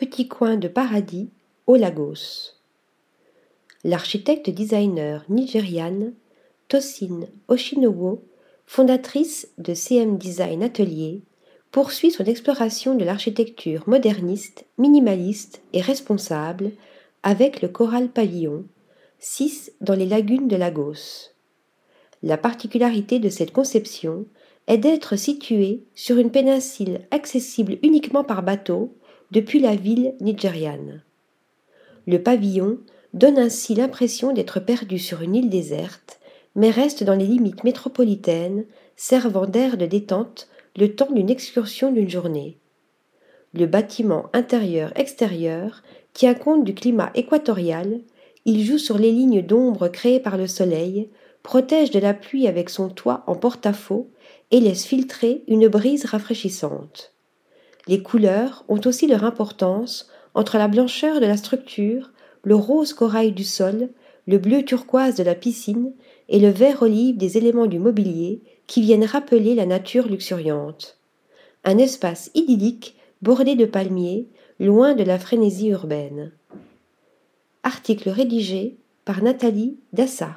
petit coin de paradis au Lagos. L'architecte designer nigériane Tosin Oshinowo, fondatrice de CM Design Atelier, poursuit son exploration de l'architecture moderniste, minimaliste et responsable avec le Coral Pavillon, 6 dans les lagunes de Lagos. La particularité de cette conception est d'être située sur une péninsule accessible uniquement par bateau depuis la ville nigériane. Le pavillon donne ainsi l'impression d'être perdu sur une île déserte, mais reste dans les limites métropolitaines, servant d'air de détente le temps d'une excursion d'une journée. Le bâtiment intérieur-extérieur tient compte du climat équatorial, il joue sur les lignes d'ombre créées par le soleil, protège de la pluie avec son toit en porte-à-faux et laisse filtrer une brise rafraîchissante. Les couleurs ont aussi leur importance entre la blancheur de la structure, le rose corail du sol, le bleu turquoise de la piscine et le vert olive des éléments du mobilier qui viennent rappeler la nature luxuriante. Un espace idyllique bordé de palmiers, loin de la frénésie urbaine. Article rédigé par Nathalie Dassa.